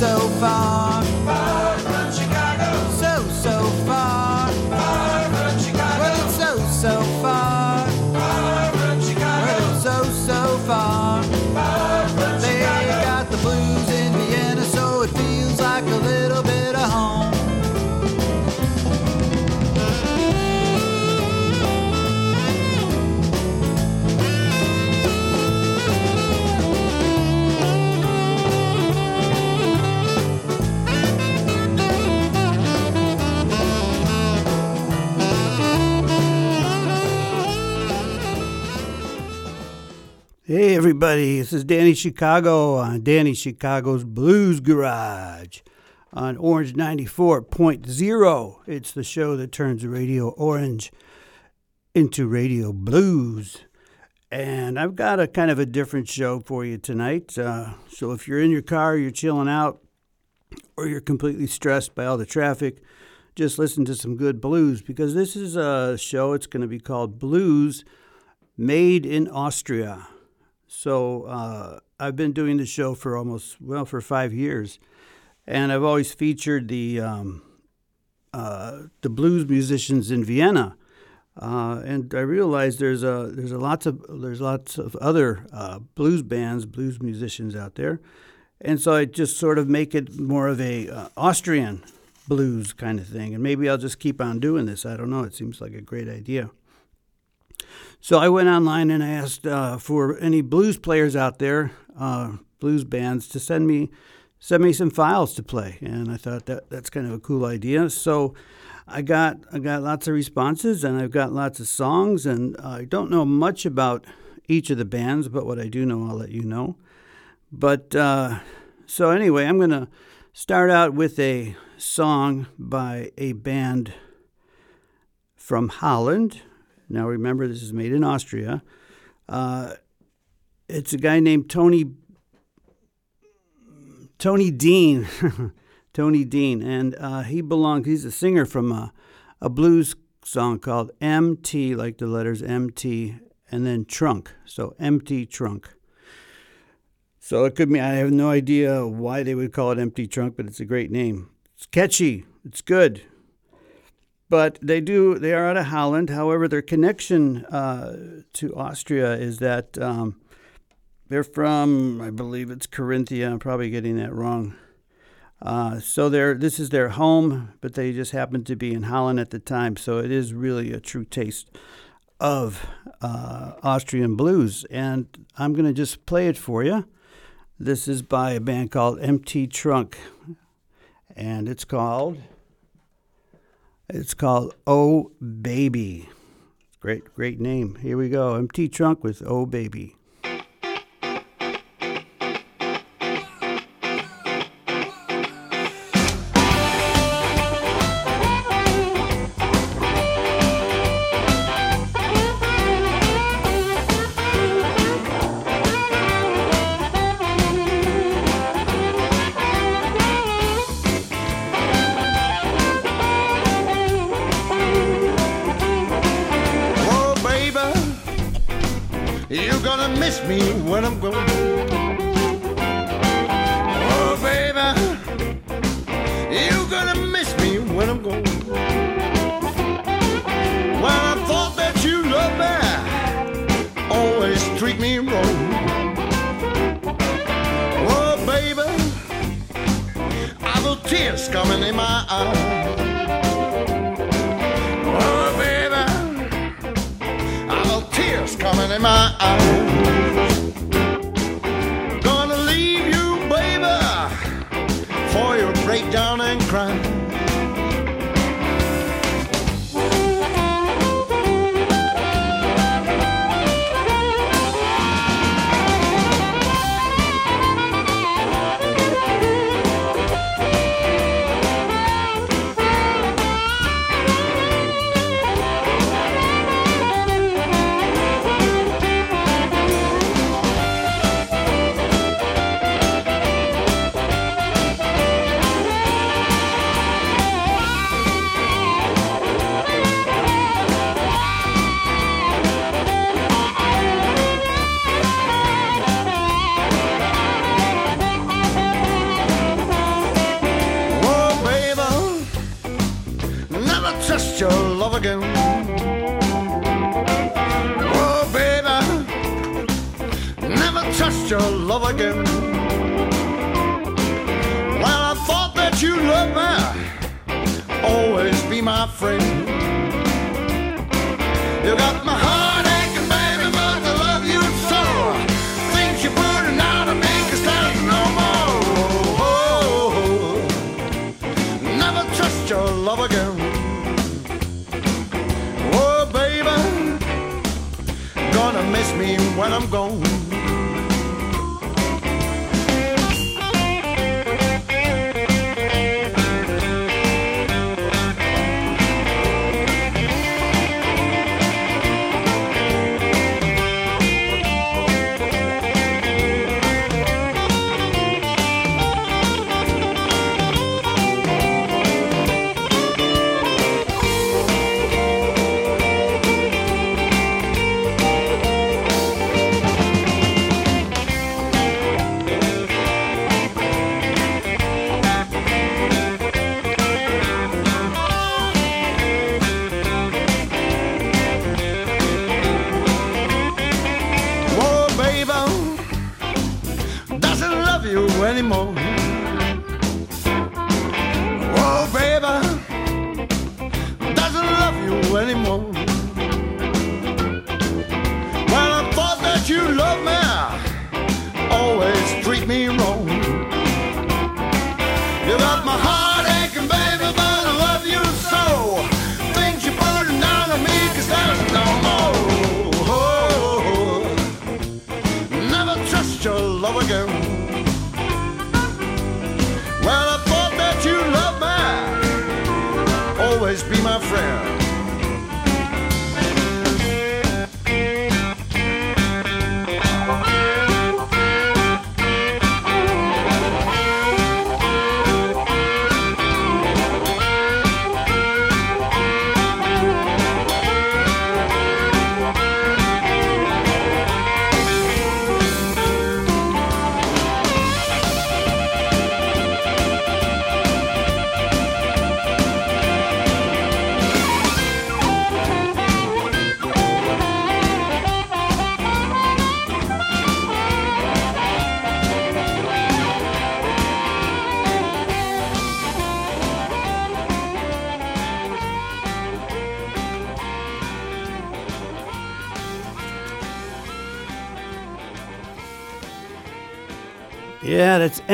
so far. Everybody, this is Danny Chicago on Danny Chicago's Blues Garage on Orange 94.0. It's the show that turns Radio Orange into Radio Blues. And I've got a kind of a different show for you tonight. Uh, so if you're in your car, you're chilling out, or you're completely stressed by all the traffic, just listen to some good blues because this is a show. It's going to be called Blues Made in Austria. So uh, I've been doing the show for almost well for five years, and I've always featured the um, uh, the blues musicians in Vienna. Uh, and I realized there's a there's a lots of there's lots of other uh, blues bands, blues musicians out there, and so I just sort of make it more of a uh, Austrian blues kind of thing. And maybe I'll just keep on doing this. I don't know. It seems like a great idea. So I went online and I asked uh, for any blues players out there, uh, blues bands, to send me send me some files to play, and I thought that that's kind of a cool idea. So I got I got lots of responses, and I've got lots of songs, and I don't know much about each of the bands, but what I do know, I'll let you know. But uh, so anyway, I'm gonna start out with a song by a band from Holland now, remember, this is made in Austria. Uh, it's a guy named Tony Tony Dean, Tony Dean, and uh, he belongs. He's a singer from a, a, blues song called "MT," like the letters MT, and then "Trunk." So "Empty Trunk." So it could be. I have no idea why they would call it "Empty Trunk," but it's a great name. It's catchy. It's good but they do they are out of Holland. However, their connection uh, to Austria is that um, they're from I believe it's Carinthia. I'm probably getting that wrong. Uh, so they're this is their home, but they just happened to be in Holland at the time. So it is really a true taste of uh, Austrian blues, and I'm going to just play it for you. This is by a band called Empty Trunk, and it's called. It's called Oh Baby. Great, great name. Here we go. Empty Trunk with Oh Baby. in my arms. Oh, baby, I got tears coming in my eyes. Gonna miss me when I'm gone.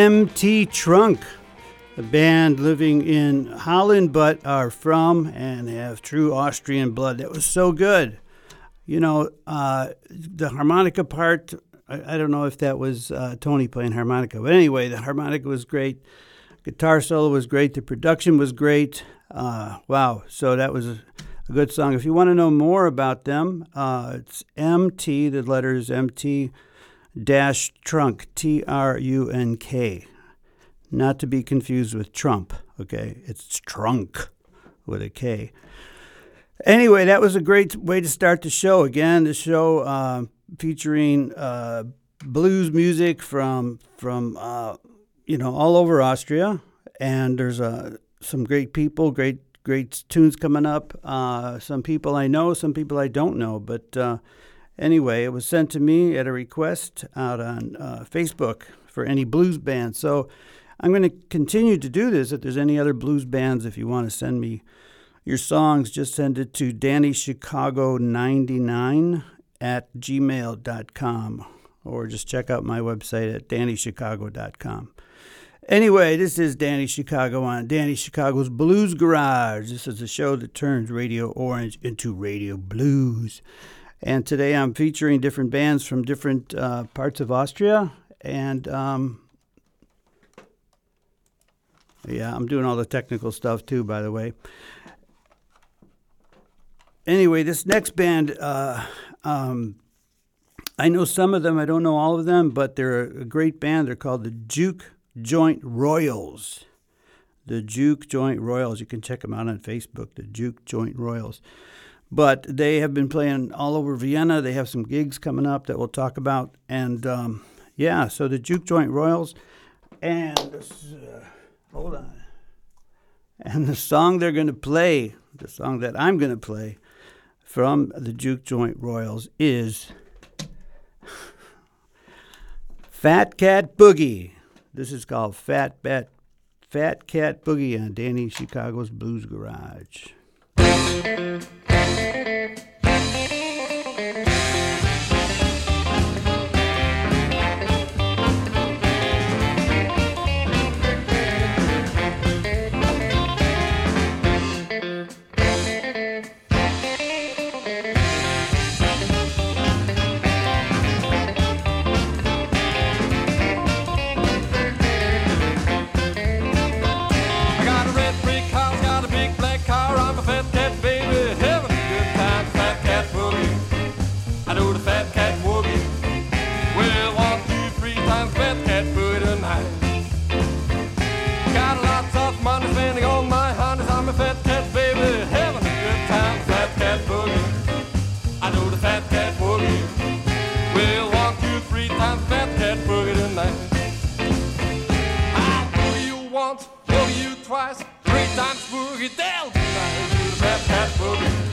MT Trunk, a band living in Holland but are from and have true Austrian blood. That was so good. You know, uh, the harmonica part, I, I don't know if that was uh, Tony playing harmonica, but anyway, the harmonica was great. Guitar solo was great. The production was great. Uh, wow. So that was a, good song. If you want to know more about them, uh, it's MT, the letters MT dash trunk, T R U N K. Not to be confused with Trump, okay? It's trunk with a K. Anyway, that was a great way to start the show. Again, the show uh, featuring uh, blues music from from uh, you know all over Austria, and there's uh, some great people, great great tunes coming up. Uh, some people I know, some people I don't know, but uh, anyway, it was sent to me at a request out on uh, Facebook for any blues bands. So I'm going to continue to do this. If there's any other blues bands, if you want to send me your songs, just send it to DannyChicago99 at gmail.com or just check out my website at DannyChicago.com. Anyway, this is Danny Chicago on Danny Chicago's Blues Garage. This is a show that turns Radio Orange into Radio Blues. And today I'm featuring different bands from different uh, parts of Austria. And um, yeah, I'm doing all the technical stuff too, by the way. Anyway, this next band, uh, um, I know some of them, I don't know all of them, but they're a great band. They're called the Juke Joint Royals. The Juke Joint Royals. You can check them out on Facebook, the Juke Joint Royals. But they have been playing all over Vienna. They have some gigs coming up that we'll talk about. And um, yeah, so the Juke Joint Royals. And uh, hold on. And the song they're going to play, the song that I'm going to play from the Juke Joint Royals is Fat Cat Boogie. This is called Fat Bat Fat Cat Boogie on Danny Chicago's Blues Garage. Twice, three times boogie down tonight. Fat cat boogie,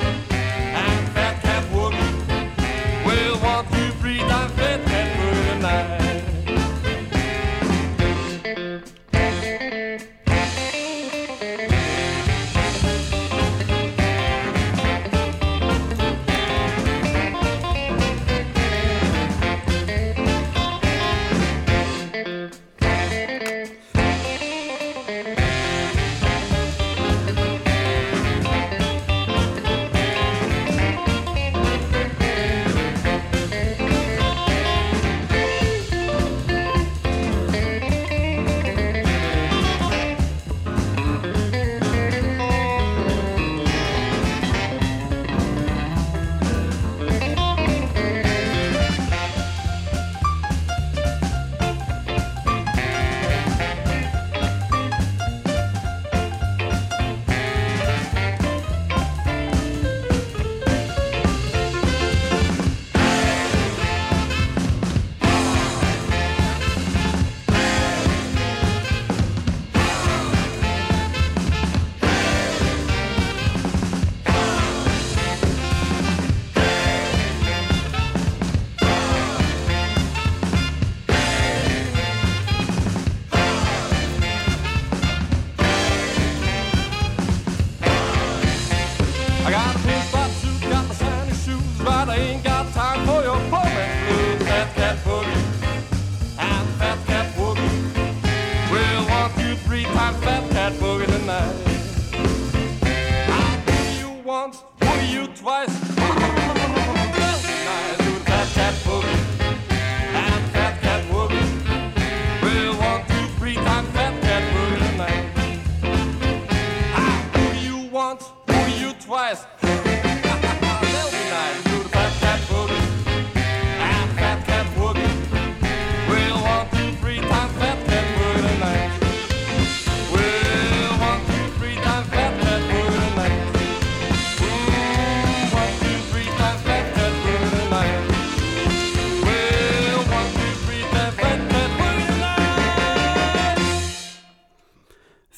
boogie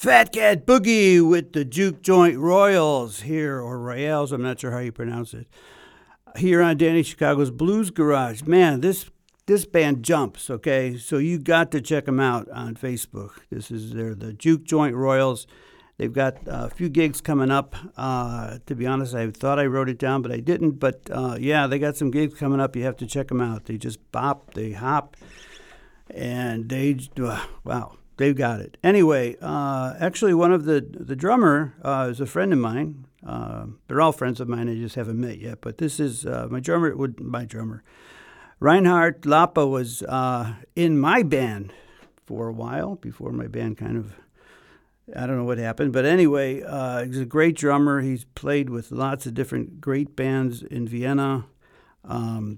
Fat Cat Boogie with the Juke Joint Royals here, or Royals, I'm not sure how you pronounce it. Here on Danny Chicago's Blues Garage. Man, this this band jumps, okay? So you got to check them out on Facebook. This is their the Juke Joint Royals. They've got a few gigs coming up. Uh, to be honest, I thought I wrote it down, but I didn't. But uh, yeah, they got some gigs coming up. You have to check them out. They just bop, they hop, and they uh, wow they've got it anyway uh, actually one of the the drummer uh, is a friend of mine uh, they're all friends of mine i just haven't met yet but this is uh, my drummer would my drummer Reinhard Tlapa was uh, in my band for a while before my band kind of I don't know what happened, but anyway, uh, he's a great drummer. He's played with lots of different great bands in Vienna. Um,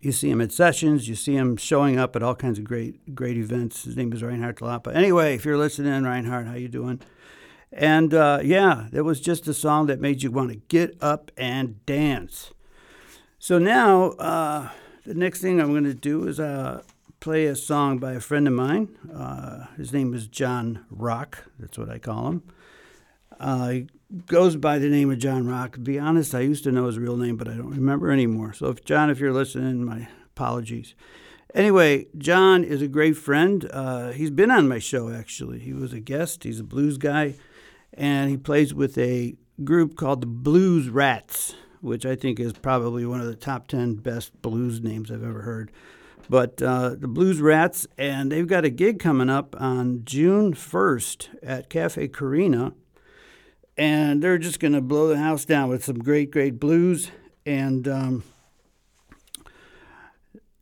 you see him at sessions. You see him showing up at all kinds of great, great events. His name is Reinhard Tlapa. Anyway, if you're listening, Reinhard, how you doing? And uh, yeah, it was just a song that made you want to get up and dance. So now, uh, the next thing I'm going to do is uh, play a song by a friend of mine. Uh, his name is John Rock. That's what I call him. Uh, he goes by the name of John Rock. To be honest, I used to know his real name, but I don't remember anymore. So, if John, if you're listening, my apologies. Anyway, John is a great friend. Uh, he's been on my show, actually. He was a guest, he's a blues guy, and he plays with a group called the Blues Rats, which I think is probably one of the top 10 best blues names I've ever heard. But uh, the Blues Rats, and they've got a gig coming up on June 1st at Cafe Carina. And they're just going to blow the house down with some great, great blues. And um,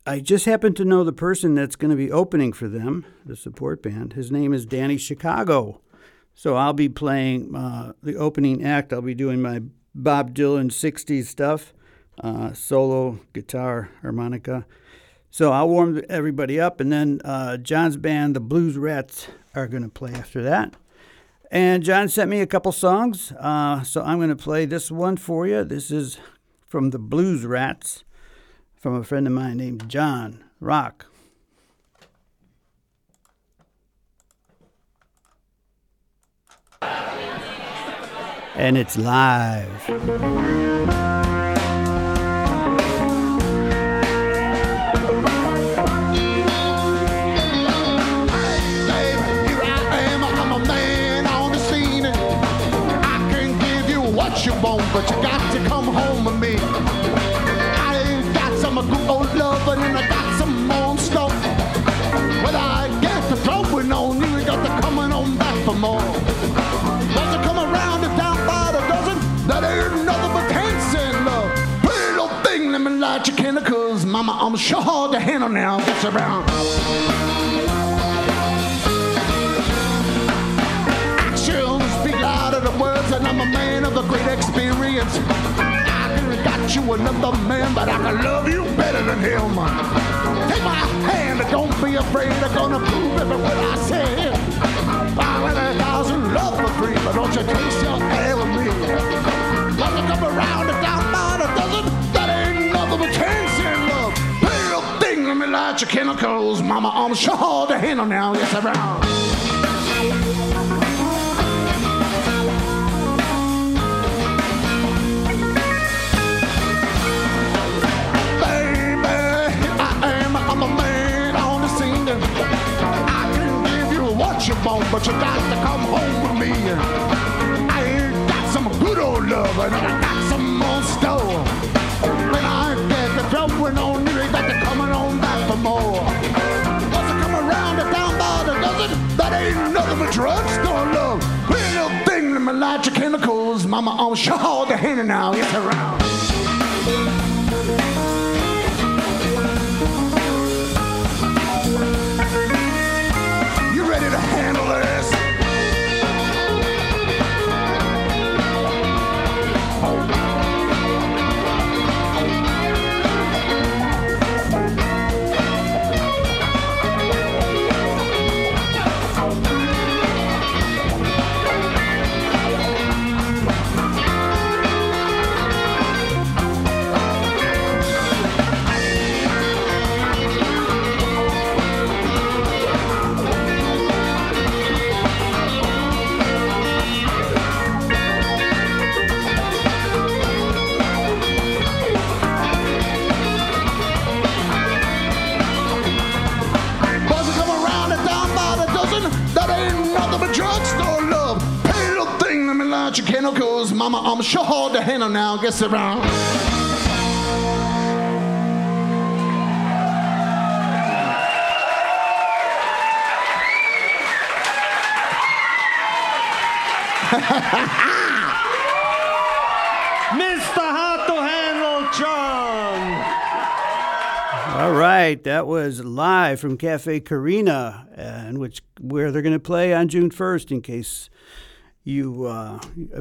I just happen to know the person that's going to be opening for them, the support band. His name is Danny Chicago. So I'll be playing uh, the opening act. I'll be doing my Bob Dylan 60s stuff, uh, solo, guitar, harmonica. So I'll warm everybody up, and then uh, John's band, the Blues Rats, are going to play after that. And John sent me a couple songs, uh, so I'm going to play this one for you. This is from the Blues Rats from a friend of mine named John Rock. And it's live. But you got to come home with me. I ain't got some good old love, and I got some more stuff. When I get to throwing on you, got to coming on back for more. You come around the down by the dozen, that ain't nothing but dancing love. Pretty little thing, let me light your candle, cause mama, I'm sure to handle now. Gets around. And I'm a man of a great experience. I could got you another man, but I can love you better than him. Take my hand, don't be afraid. I'm gonna prove every word I say. Five hundred thousand love for free, but don't you taste your air with me. I come around the down by the dozen, that ain't nothing but chance in love. Little thing, let me light your chemicals, mama. I'm sure to handle now. Yes, around. What you want, but you got to come home with me. I ain't got some good old love, and I got some more store. When I get the throwing on you, you got to coming on back for more. I come around the down by the dozen, that ain't nothing but drugstore love. Little thing, light your chemicals, mama. I'm sure the henny now, it's around. I'm sure hard to handle now. Guess around. Mr. Hard to Handle John. All right, that was live from Cafe Carina, and which where they're going to play on June first. In case you, uh,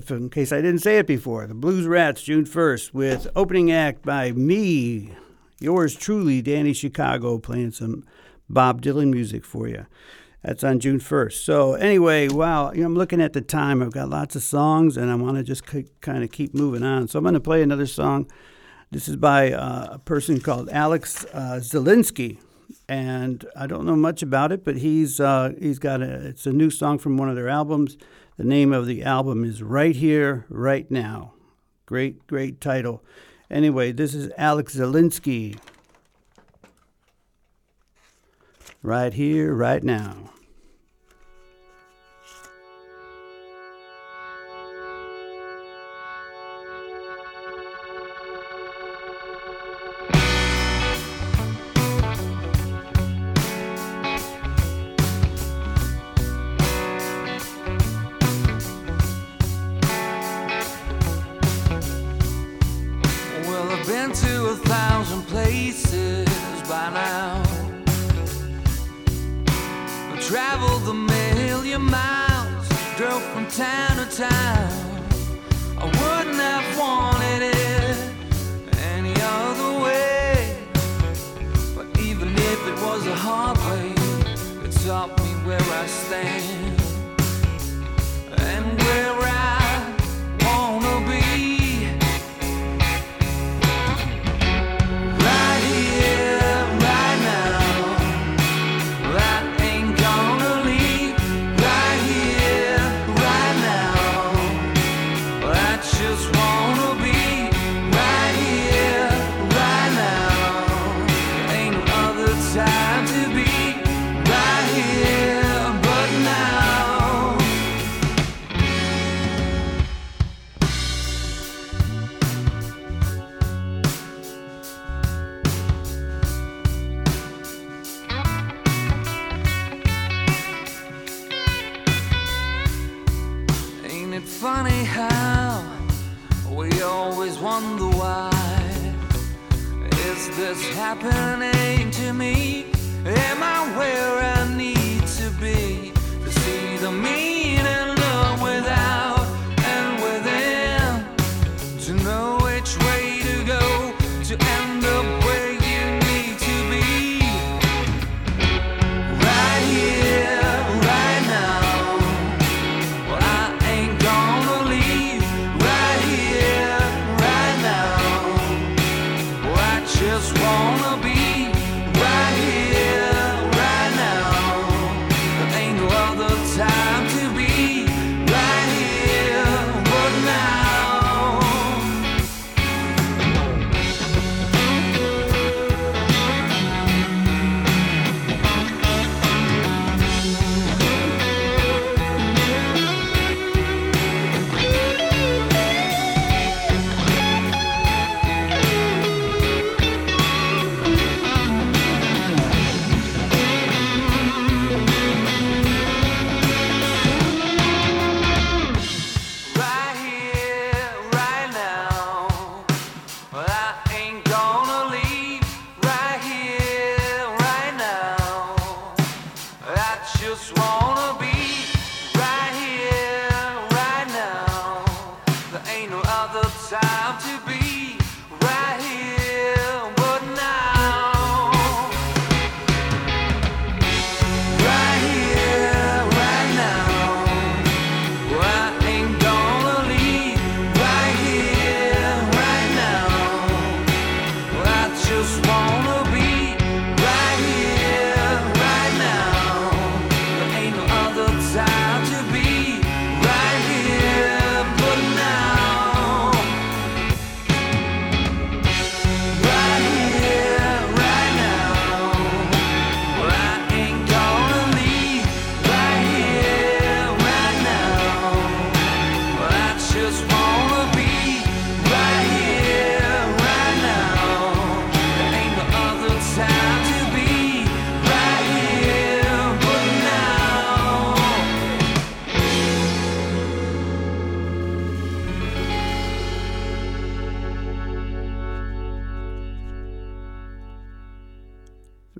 in case I didn't say it before, the Blues Rats, June first, with opening act by me, yours truly, Danny Chicago, playing some Bob Dylan music for you. That's on June 1st. So, anyway, wow, you know, I'm looking at the time. I've got lots of songs and I want to just k- kind of keep moving on. So, I'm going to play another song. This is by uh, a person called Alex uh, Zielinski. And I don't know much about it, but he's uh, he's got a it's a new song from one of their albums. The name of the album is Right Here, Right Now. Great, great title. Anyway, this is Alex Zelinsky. right here, right now. Been to a thousand places by now. I traveled a million miles, drove from town to town. I wouldn't have wanted it any other way. But even if it was a hard way, it taught me where I stand and where I happening to me? Am I where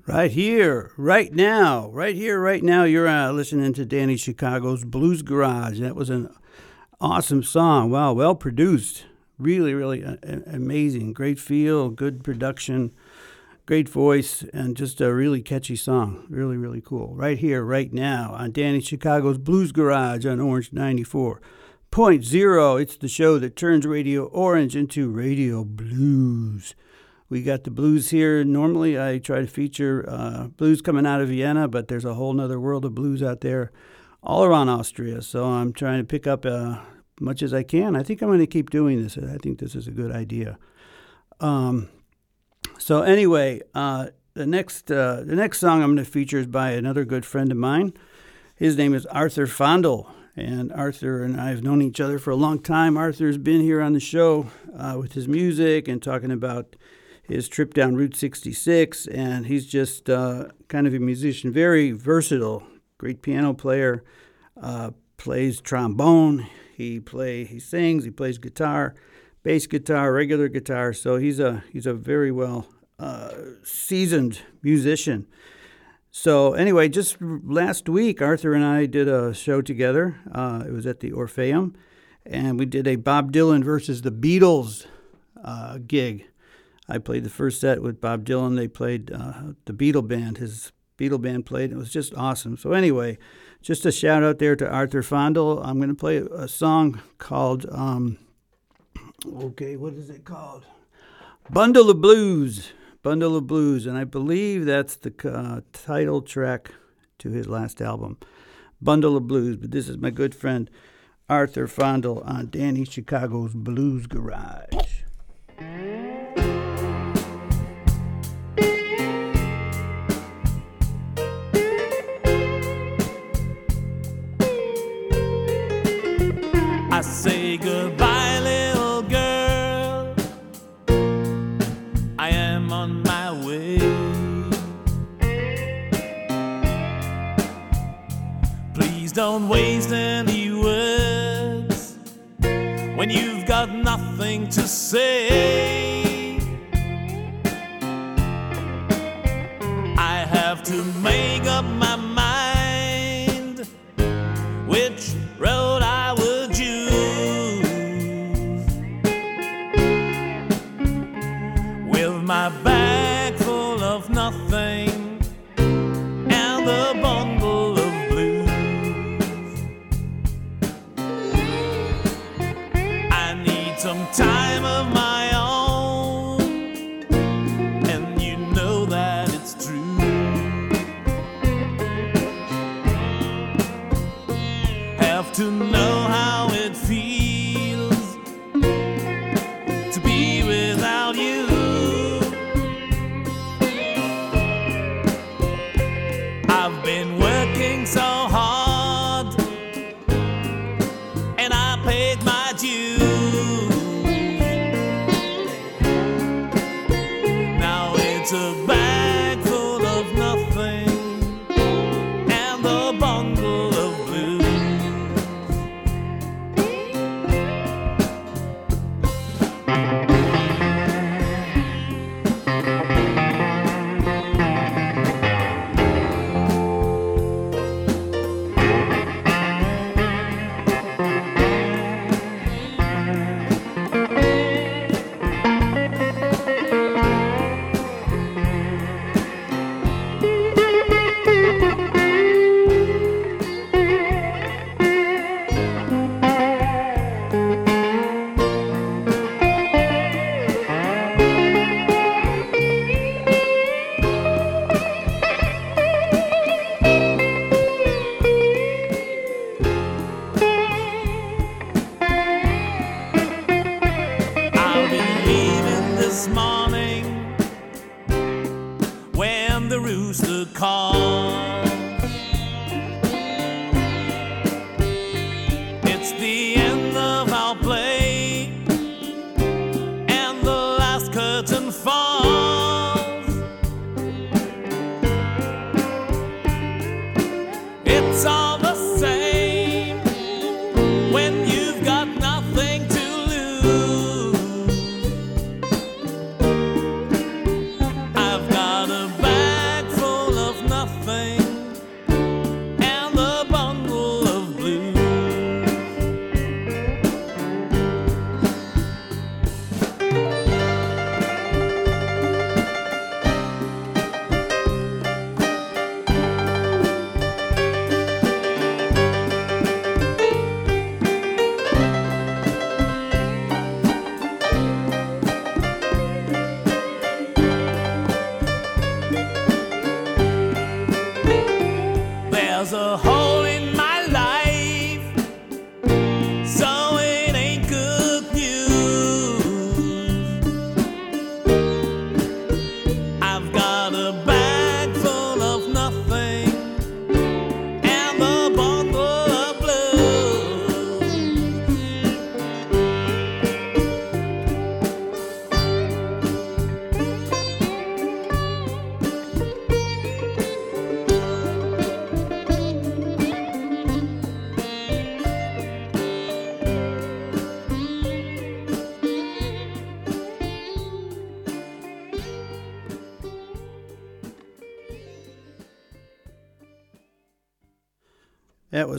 Right here, right now, right here, right now. You're uh, listening to Danny Chicago's Blues Garage. That was an awesome song. Wow, well produced. Really, really uh, uh, amazing. Great feel, good production, great voice, and just a really catchy song. Really, really cool. Right here, right now on Danny Chicago's Blues Garage on Orange 94.0. It's the show that turns Radio Orange into Radio Blues. We got the blues here. Normally, I try to feature uh, blues coming out of Vienna, but there's a whole other world of blues out there all around Austria. So I'm trying to pick up uh, much as I can. I think I'm going to keep doing this. I think this is a good idea. Um, so anyway, uh, the next uh, the next song I'm going to feature is by another good friend of mine. His name is Arthur Fondel, and Arthur and I have known each other for a long time. Arthur's been here on the show uh, with his music and talking about his trip down Route 66, and he's just uh, kind of a musician, very versatile, great piano player, uh, plays trombone, he play he sings, he plays guitar, bass guitar, regular guitar. So he's a he's a very well uh, seasoned musician. So anyway, just last week, Arthur and I did a show together. Uh, it was at the Orpheum, and we did a Bob Dylan versus the Beatles uh, gig. I played the first set with Bob Dylan. They played uh, the Beatle band. His Beatle band played. It was just awesome. So anyway, just a shout out there to Arthur Fondel. I'm going to play a song called, um, okay, what is it called? Bundle of Blues. Bundle of Blues. And I believe that's the uh, title track to his last album, Bundle of Blues. But this is my good friend Arthur Fondel on Danny Chicago's Blues Garage.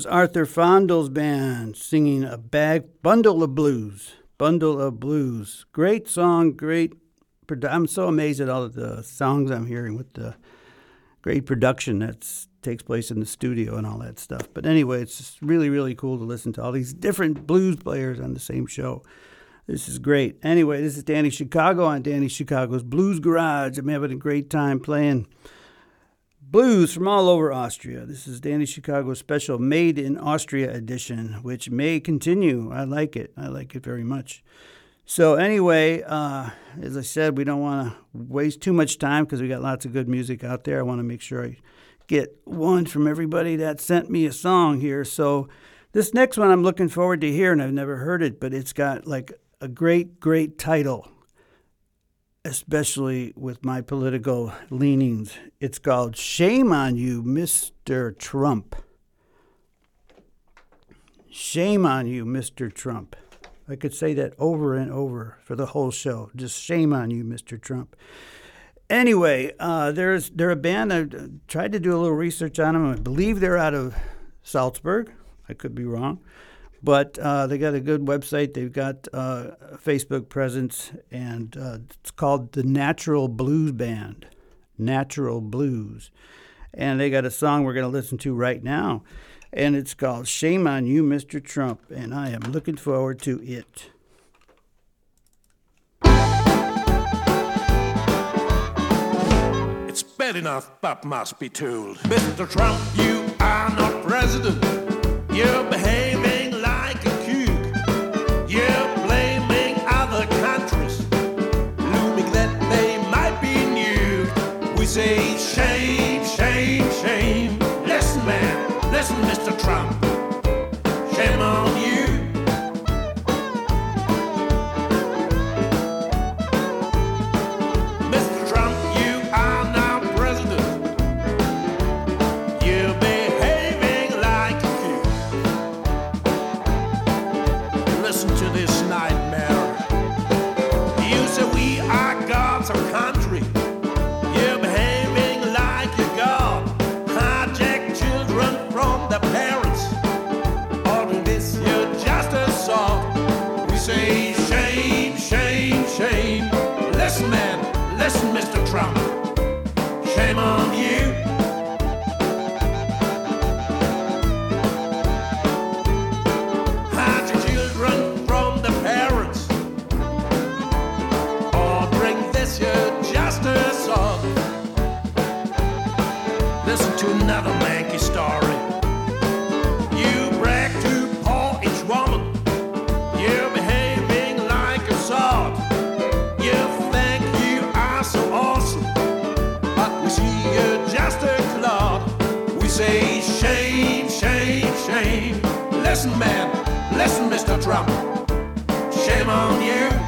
Was Arthur Fondel's band singing a bag bundle of blues. Bundle of blues. Great song, great. I'm so amazed at all of the songs I'm hearing with the great production that takes place in the studio and all that stuff. But anyway, it's just really, really cool to listen to all these different blues players on the same show. This is great. Anyway, this is Danny Chicago on Danny Chicago's Blues Garage. I'm having a great time playing blues from all over Austria. This is Danny Chicago's special Made in Austria edition, which may continue. I like it. I like it very much. So anyway, uh, as I said, we don't want to waste too much time because we got lots of good music out there. I want to make sure I get one from everybody that sent me a song here. So this next one I'm looking forward to hearing. And I've never heard it, but it's got like a great, great title especially with my political leanings. It's called Shame on You, Mr. Trump. Shame on you, Mr. Trump. I could say that over and over for the whole show. Just shame on you, Mr. Trump. Anyway, uh, there's they're a band. I tried to do a little research on them. I believe they're out of Salzburg. I could be wrong but uh, they got a good website. They've got uh, a Facebook presence, and uh, it's called the Natural Blues Band. Natural Blues, and they got a song we're going to listen to right now, and it's called "Shame on You, Mr. Trump," and I am looking forward to it. It's bad enough, but must be told. Mr. Trump, you are not president. You're behaving say shame, shame, Listen, man, listen, Mr. Trump. Shame on you.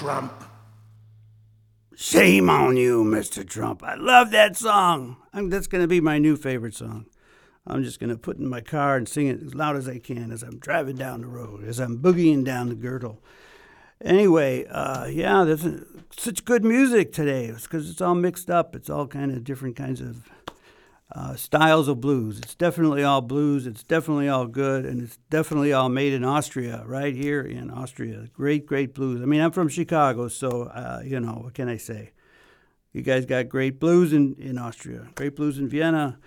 Trump. Shame on you, Mr. Trump. I love that song. i that's going to be my new favorite song. I'm just going to put in my car and sing it as loud as I can as I'm driving down the road, as I'm boogieing down the girdle. Anyway, uh, yeah, there's such good music today. It's because it's all mixed up. It's all kind of different kinds of uh, styles of blues. It's definitely all blues. It's definitely all good, and it's definitely all made in Austria, right here in Austria. Great, great blues. I mean, I'm from Chicago, so uh, you know what can I say? You guys got great blues in, in Austria, great blues in Vienna,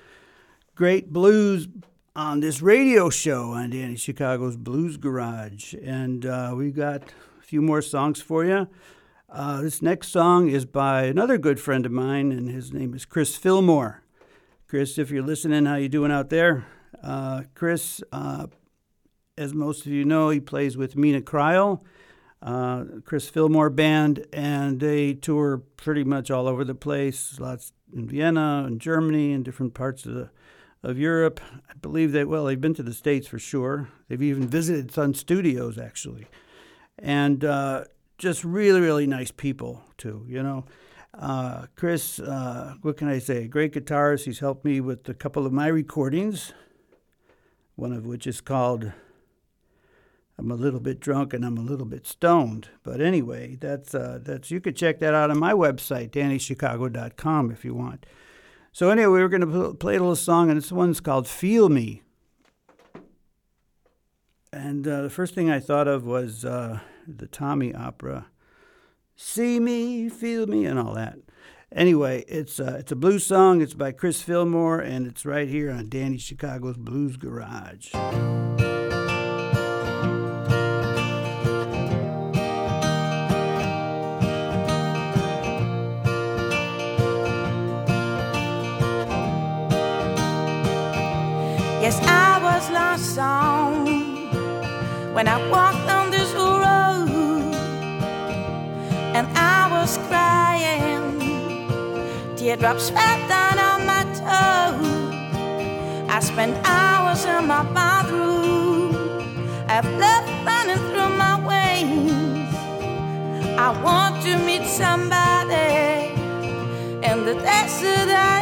great blues on this radio show on Danny Chicago's Blues Garage, and uh, we got a few more songs for you. Uh, this next song is by another good friend of mine, and his name is Chris Fillmore. Chris, if you're listening, how you doing out there? Uh, Chris, uh, as most of you know, he plays with Mina Cryle, uh, Chris Fillmore Band, and they tour pretty much all over the place. Lots in Vienna and Germany and different parts of the, of Europe. I believe they well, they've been to the states for sure. They've even visited Sun Studios actually, and uh, just really, really nice people too. You know. Uh, Chris, uh, what can I say? Great guitarist. He's helped me with a couple of my recordings, one of which is called I'm a little bit drunk and I'm a little bit stoned. But anyway, that's uh, that's you could check that out on my website, DannyChicago.com, if you want. So anyway, we were going to play a little song, and this one's called "Feel Me." And uh, the first thing I thought of was uh, the Tommy opera see me, feel me, and all that. Anyway, it's uh, it's a blues song. It's by Chris Fillmore, and it's right here on Danny Chicago's Blues Garage. Teardrops fell down on my toe. I spent hours in my bathroom. I've blood running through my veins. I want to meet somebody in the desert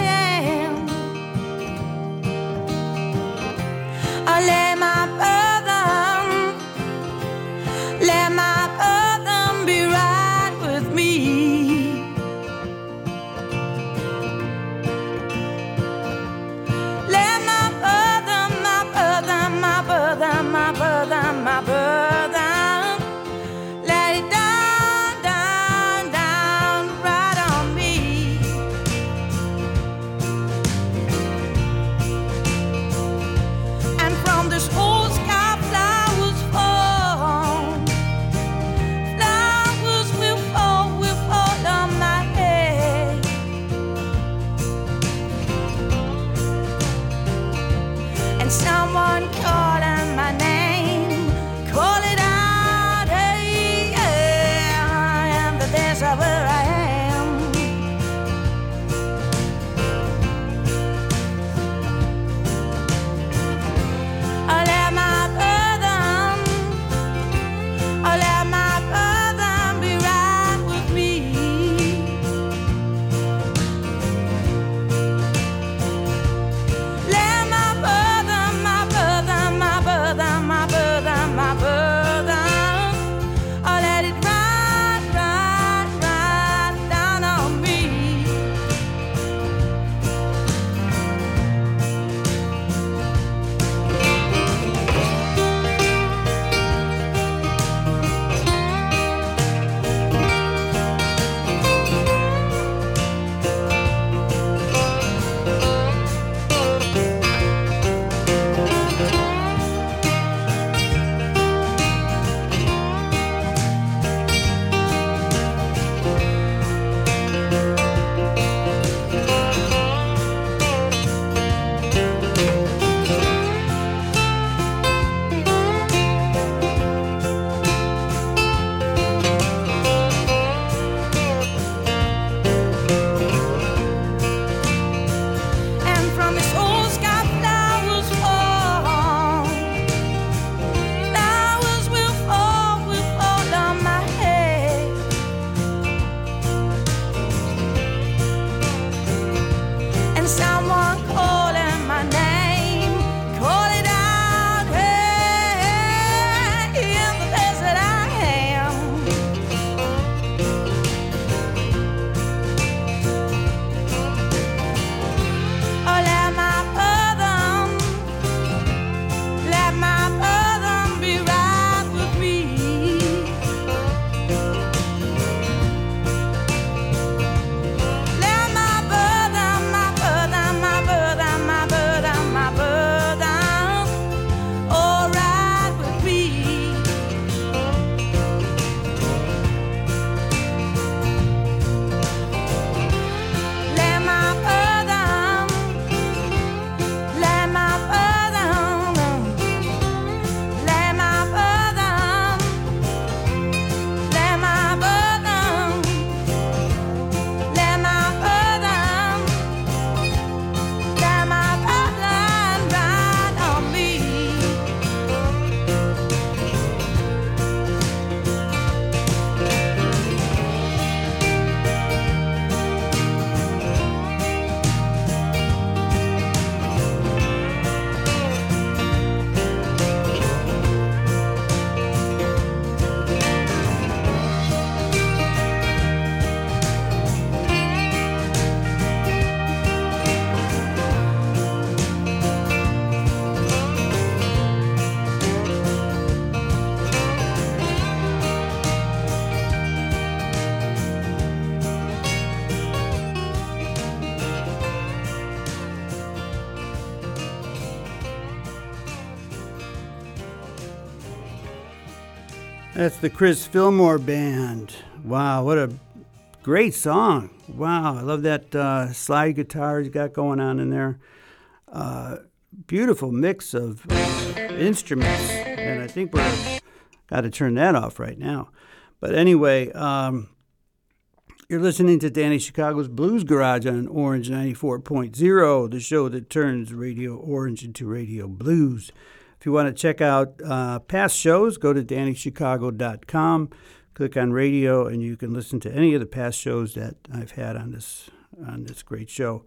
That's the Chris Fillmore Band. Wow, what a great song. Wow, I love that uh, slide guitar he's got going on in there. Uh, beautiful mix of instruments, and I think we're got to turn that off right now. But anyway, um, you're listening to Danny Chicago's Blues Garage on Orange 94.0, the show that turns Radio Orange into Radio Blues. If you want to check out uh, past shows, go to DannyChicago.com, click on radio, and you can listen to any of the past shows that I've had on this on this great show.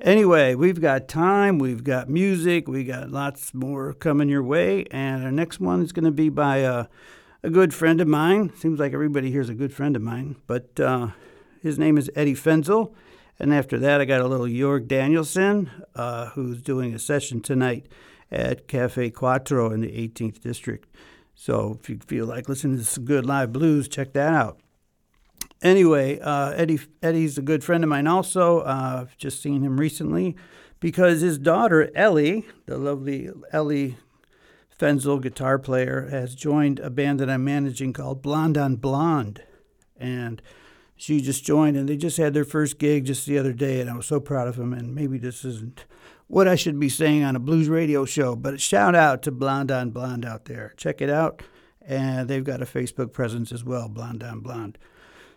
Anyway, we've got time, we've got music, we got lots more coming your way, and our next one is going to be by a, a good friend of mine. Seems like everybody here is a good friend of mine, but uh, his name is Eddie Fenzel. And after that, I got a little Jorg Danielson, uh, who's doing a session tonight at Cafe Quattro in the 18th District. So if you feel like listening to some good live blues, check that out. Anyway, uh, Eddie Eddie's a good friend of mine. Also, uh, I've just seen him recently because his daughter Ellie, the lovely Ellie Fenzel, guitar player, has joined a band that I'm managing called Blonde on Blonde, and she just joined, and they just had their first gig just the other day, and I was so proud of them. And maybe this isn't what I should be saying on a blues radio show, but shout out to Blonde on Blonde out there. Check it out. And they've got a Facebook presence as well, Blonde on Blonde.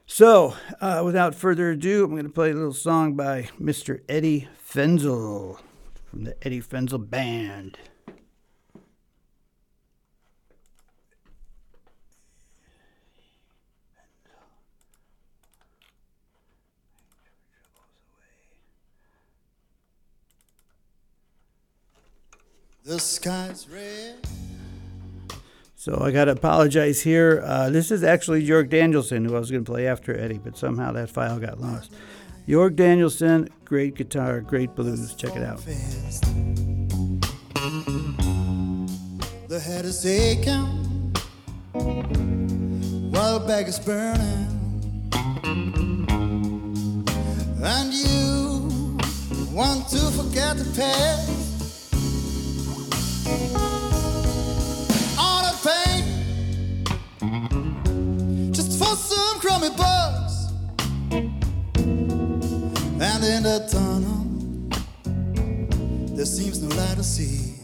So, uh, without further ado, I'm going to play a little song by Mr. Eddie Fenzel from the Eddie Fenzel Band. The sky's red. So I got to apologize here. Uh, this is actually Jorg Danielson, who I was going to play after Eddie, but somehow that file got lost. Jorg Danielson, great guitar, great blues. Check it out. The head is aching while the back is burning, and you want to forget the past. All the pain, just for some crummy bugs, and in the tunnel there seems no light to see.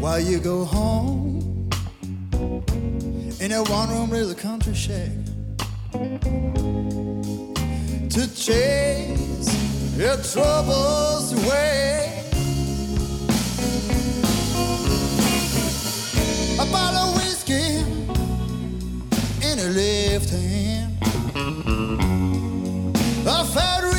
While you go home in a one room little country shack to chase your troubles away. Left hand, a fat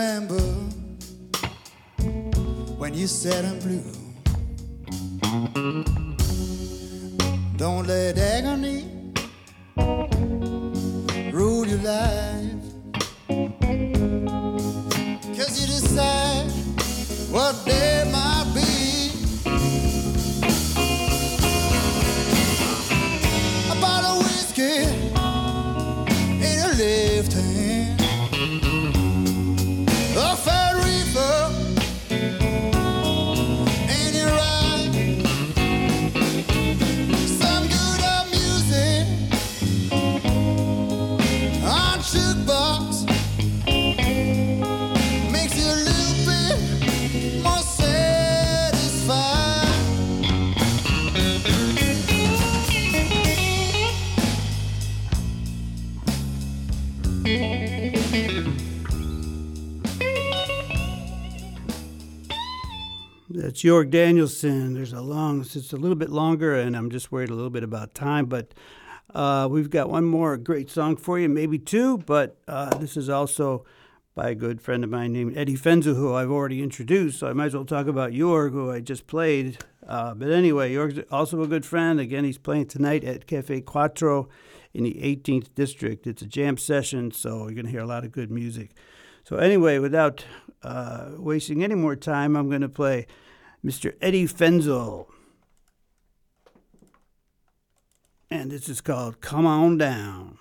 remember when you said I'm blue. It's Jorg Danielson. There's a long, it's a little bit longer, and I'm just worried a little bit about time, but uh, we've got one more great song for you, maybe two, but uh, this is also by a good friend of mine named Eddie Fenzel, who I've already introduced, so I might as well talk about York, who I just played. Uh, but anyway, Jorg's also a good friend. Again, he's playing tonight at Cafe Quattro in the 18th District. It's a jam session, so you're going to hear a lot of good music. So anyway, without uh, wasting any more time, I'm going to play Mr. Eddie Fenzel. And this is called Come On Down.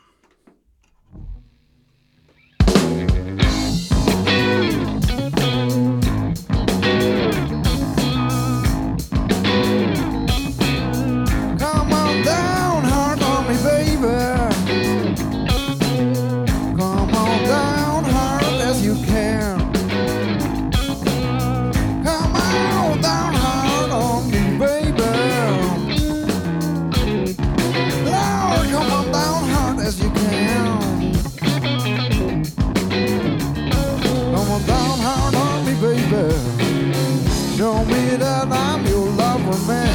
Man.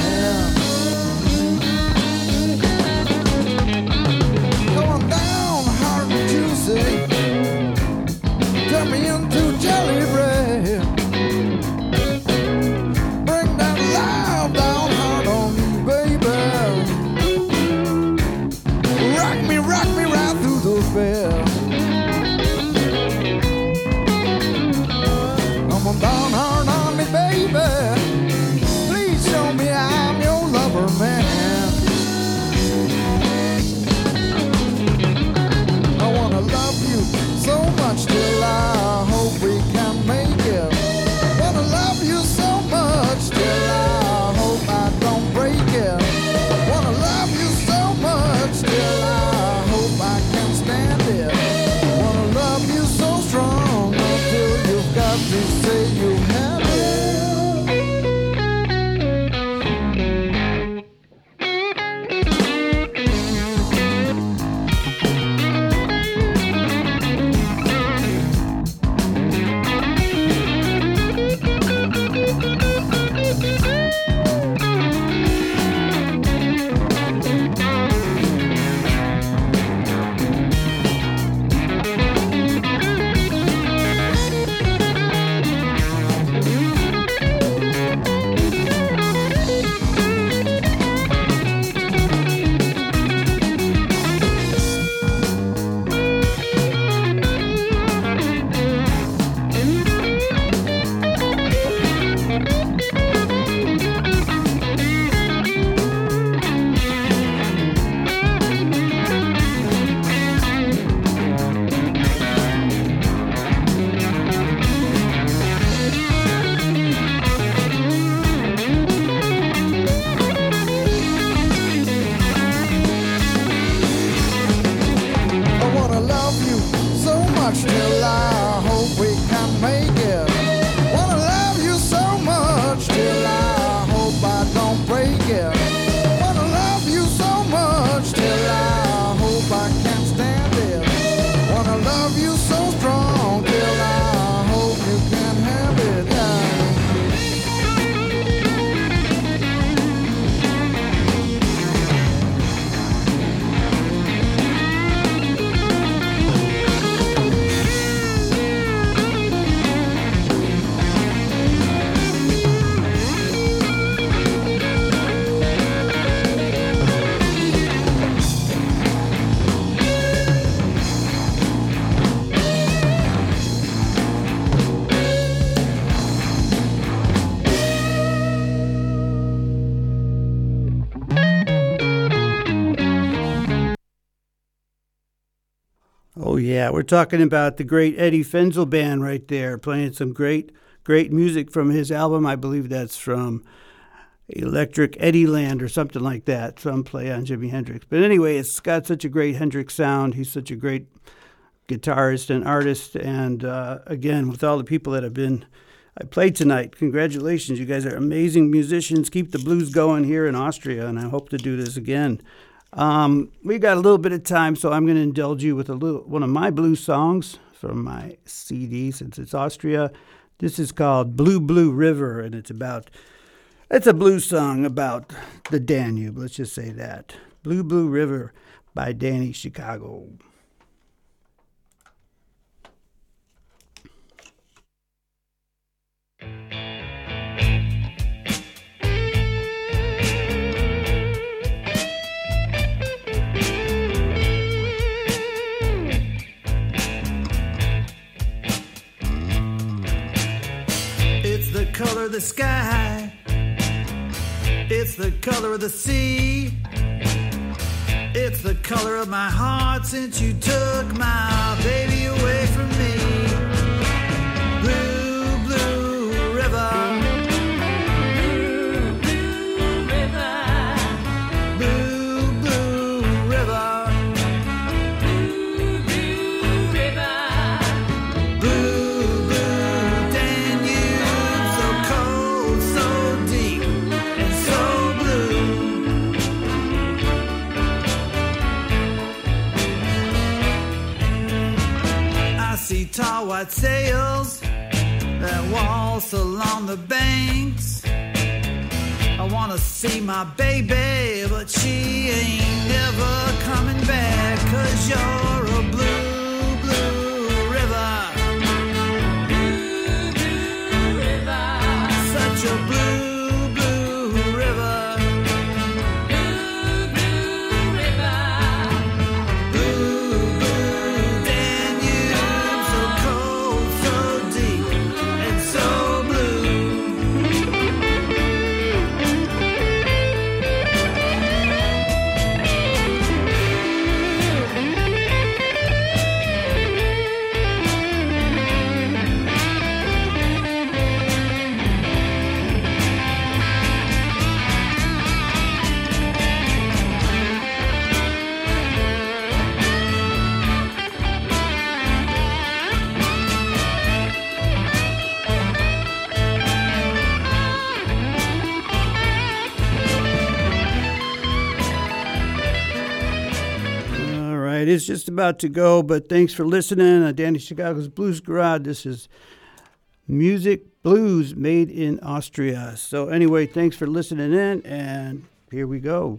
Yeah, we're talking about the great Eddie Fenzel band right there, playing some great, great music from his album. I believe that's from Electric Eddie Land or something like that. Some play on Jimi Hendrix. But anyway, it's got such a great Hendrix sound. He's such a great guitarist and artist. And uh, again, with all the people that have been I played tonight, congratulations! You guys are amazing musicians. Keep the blues going here in Austria, and I hope to do this again. Um, we got a little bit of time, so I'm going to indulge you with a little one of my blues songs from my CD since it's Austria. This is called Blue Blue River, and it's about It's a blues song about the Danube, let's just say that. Blue Blue River by Danny Chicago. Color of the sky. It's the color of the sea. It's the color of my heart since you took my baby away from me. Baby, about to go, but thanks for listening. Uh, Danny Chicago's Blues Garage. This is music blues made in Austria. So, anyway, thanks for listening in, and here we go.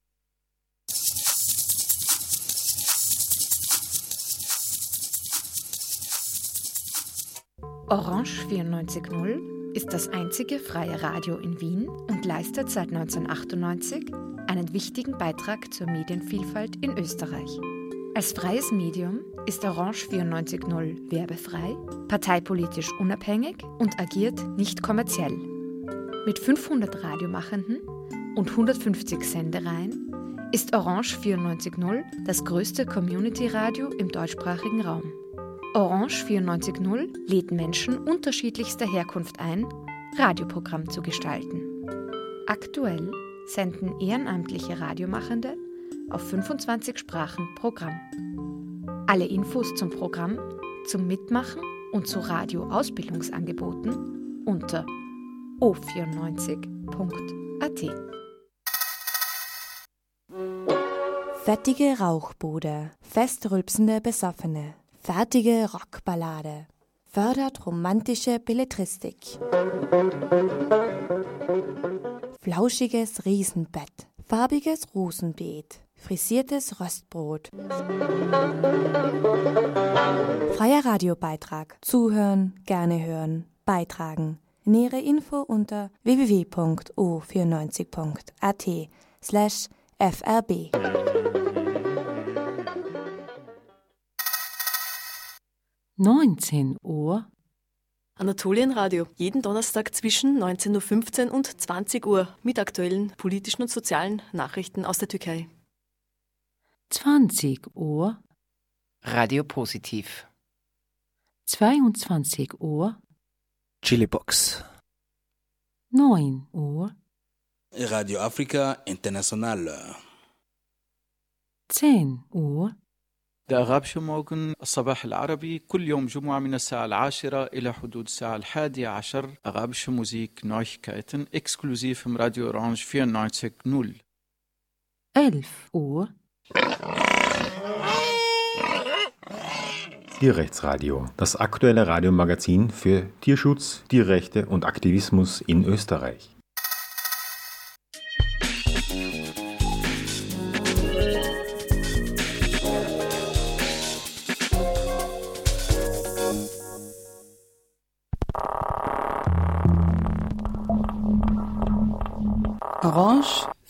Orange 94.0 ist das einzige freie Radio in Wien und leistet seit 1998 einen wichtigen Beitrag zur Medienvielfalt in Österreich. Als freies Medium ist Orange 94.0 werbefrei, parteipolitisch unabhängig und agiert nicht kommerziell. Mit 500 Radiomachenden und 150 Sendereien ist Orange 94.0 das größte Community-Radio im deutschsprachigen Raum. Orange 94.0 lädt Menschen unterschiedlichster Herkunft ein, Radioprogramm zu gestalten. Aktuell senden ehrenamtliche Radiomachende auf 25 Sprachen Programm. Alle Infos zum Programm, zum Mitmachen und zu Radioausbildungsangeboten unter o94.at. Fettige Rauchbude, festrülpsende Besoffene, fertige Rockballade, fördert romantische Belletristik. Flauschiges Riesenbett, farbiges Rosenbeet, frisiertes Röstbrot. Freier Radiobeitrag. Zuhören, gerne hören, beitragen. Nähere Info unter www.o94.at slash frb. 19 Uhr. Anatolienradio, jeden Donnerstag zwischen 19.15 Uhr und 20 Uhr mit aktuellen politischen und sozialen Nachrichten aus der Türkei. 20 Uhr. Radio Positiv. 22 Uhr. Chilibox. 9 Uhr. Radio Africa International. 10 Uhr. الأغابش موغن الصباح العربي كل يوم جمعة من الساعة العاشرة إلى حدود الساعة الحادية عشر أغابش موزيك Neuigkeiten exklusiv im Radio Orange 94.0 11 Uhr. Tierrechtsradio, das aktuelle Radiomagazin für Tierschutz, Tierrechte und Aktivismus in Österreich.